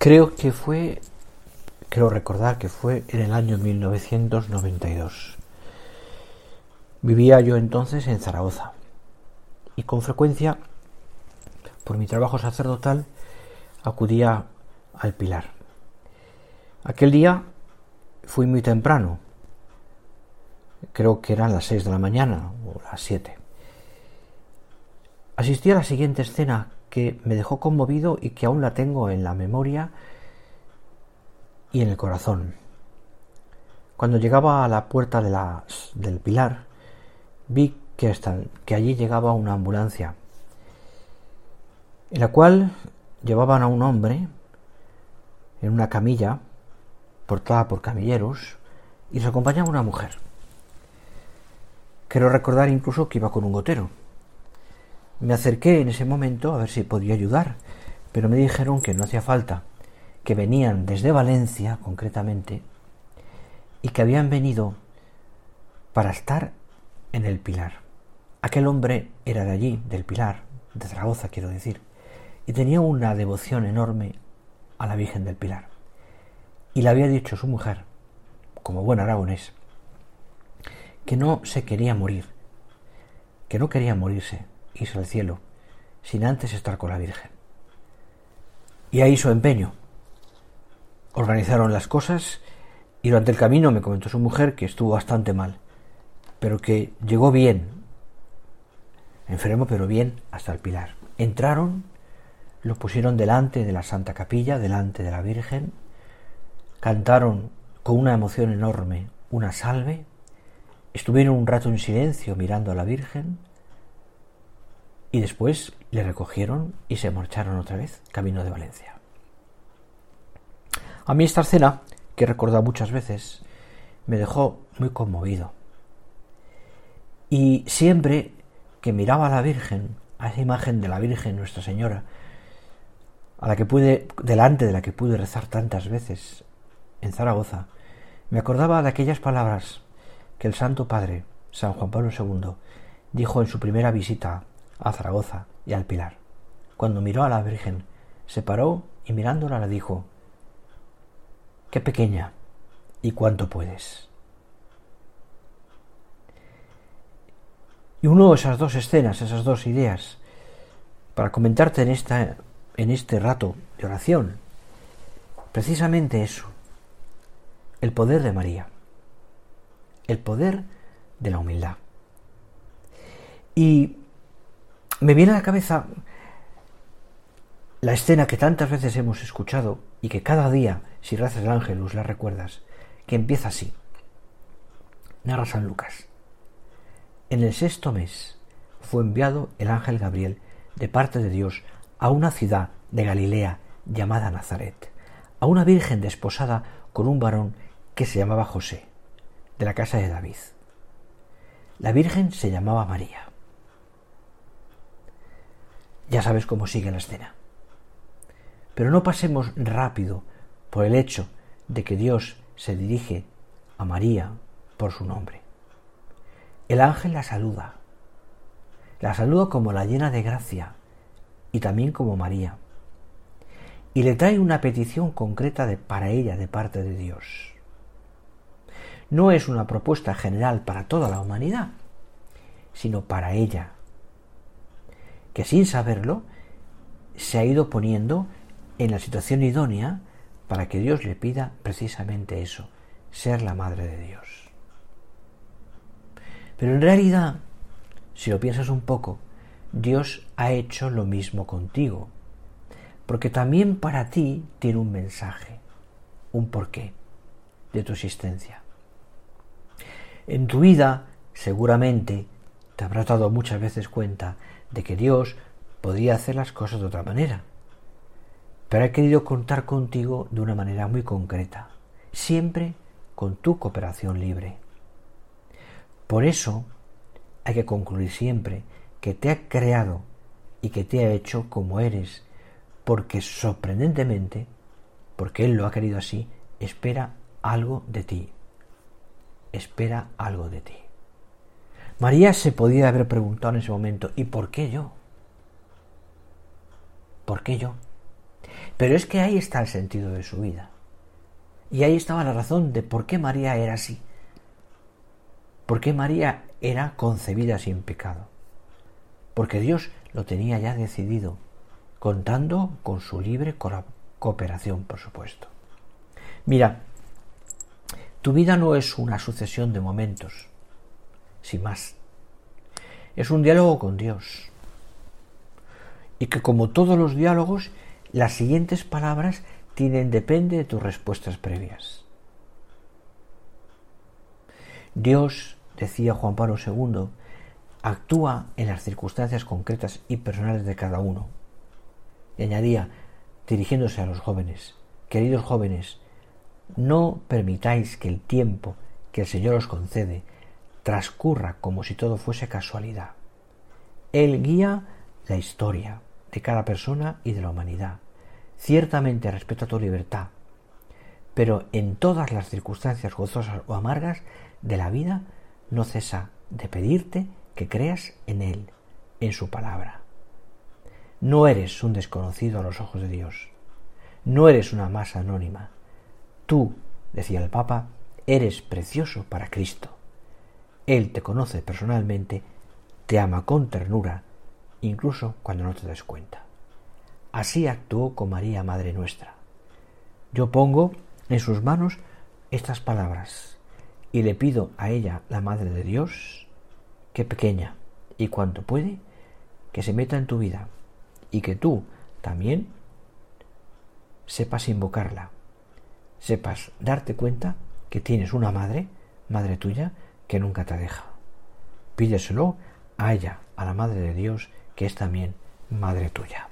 Creo que fue, creo recordar que fue en el año 1992. Vivía yo entonces en Zaragoza y con frecuencia, por mi trabajo sacerdotal, acudía al Pilar. Aquel día fui muy temprano, creo que eran las seis de la mañana o las siete. Asistí a la siguiente escena que me dejó conmovido y que aún la tengo en la memoria y en el corazón. Cuando llegaba a la puerta de del pilar, vi que, que allí llegaba una ambulancia, en la cual llevaban a un hombre en una camilla portada por camilleros y se acompañaba una mujer. Quiero recordar incluso que iba con un gotero. Me acerqué en ese momento a ver si podía ayudar, pero me dijeron que no hacía falta, que venían desde Valencia concretamente y que habían venido para estar en el Pilar. Aquel hombre era de allí, del Pilar, de Zaragoza quiero decir, y tenía una devoción enorme a la Virgen del Pilar. Y le había dicho su mujer, como buen aragonés, que no se quería morir, que no quería morirse, irse al cielo, sin antes estar con la Virgen. Y ahí su empeño. Organizaron las cosas y durante el camino me comentó su mujer que estuvo bastante mal, pero que llegó bien, enfermo pero bien, hasta el Pilar. Entraron, lo pusieron delante de la Santa Capilla, delante de la Virgen, cantaron con una emoción enorme una salve, estuvieron un rato en silencio mirando a la Virgen, y después le recogieron y se marcharon otra vez camino de Valencia. A mí esta escena, que he recordado muchas veces, me dejó muy conmovido. Y siempre que miraba a la Virgen, a esa imagen de la Virgen Nuestra Señora, a la que pude, delante de la que pude rezar tantas veces en Zaragoza, me acordaba de aquellas palabras que el Santo Padre, San Juan Pablo II, dijo en su primera visita a Zaragoza y al Pilar. Cuando miró a la Virgen, se paró y mirándola le dijo, Qué pequeña y cuánto puedes. Y uno de esas dos escenas, esas dos ideas, para comentarte en, esta, en este rato de oración, precisamente eso, el poder de María, el poder de la humildad. Y me viene a la cabeza la escena que tantas veces hemos escuchado y que cada día, si rezas el ángelus, la recuerdas, que empieza así. Narra San Lucas. En el sexto mes fue enviado el ángel Gabriel de parte de Dios a una ciudad de Galilea llamada Nazaret, a una virgen desposada con un varón que se llamaba José, de la casa de David. La virgen se llamaba María. Ya sabes cómo sigue la escena. Pero no pasemos rápido por el hecho de que Dios se dirige a María por su nombre. El ángel la saluda. La saluda como la llena de gracia y también como María. Y le trae una petición concreta para ella de parte de Dios. No es una propuesta general para toda la humanidad, sino para ella, que sin saberlo se ha ido poniendo en la situación idónea para que Dios le pida precisamente eso, ser la madre de Dios. Pero en realidad, si lo piensas un poco, Dios ha hecho lo mismo contigo, porque también para ti tiene un mensaje, un porqué de tu existencia. En tu vida, seguramente, te habrás dado muchas veces cuenta de que Dios podía hacer las cosas de otra manera. Pero ha querido contar contigo de una manera muy concreta, siempre con tu cooperación libre. Por eso hay que concluir siempre que te ha creado y que te ha hecho como eres, porque sorprendentemente, porque Él lo ha querido así, espera algo de ti. Espera algo de ti. María se podía haber preguntado en ese momento, ¿y por qué yo? ¿Por qué yo? Pero es que ahí está el sentido de su vida. Y ahí estaba la razón de por qué María era así. ¿Por qué María era concebida sin pecado? Porque Dios lo tenía ya decidido, contando con su libre cooperación, por supuesto. Mira, tu vida no es una sucesión de momentos, sin más. Es un diálogo con Dios. Y que como todos los diálogos, las siguientes palabras tienen depende de tus respuestas previas. Dios, decía Juan Pablo II, actúa en las circunstancias concretas y personales de cada uno. Y añadía, dirigiéndose a los jóvenes, queridos jóvenes, no permitáis que el tiempo que el Señor os concede transcurra como si todo fuese casualidad. Él guía la historia de cada persona y de la humanidad. Ciertamente respeta tu libertad, pero en todas las circunstancias gozosas o amargas de la vida no cesa de pedirte que creas en Él, en su palabra. No eres un desconocido a los ojos de Dios. No eres una masa anónima. Tú, decía el Papa, eres precioso para Cristo. Él te conoce personalmente, te ama con ternura, incluso cuando no te des cuenta. Así actuó con María, Madre nuestra. Yo pongo en sus manos estas palabras y le pido a ella, la Madre de Dios, que pequeña y cuanto puede, que se meta en tu vida y que tú también sepas invocarla, sepas darte cuenta que tienes una madre, madre tuya, que nunca te deja. Pídeselo a ella, a la Madre de Dios, que es también madre tuya.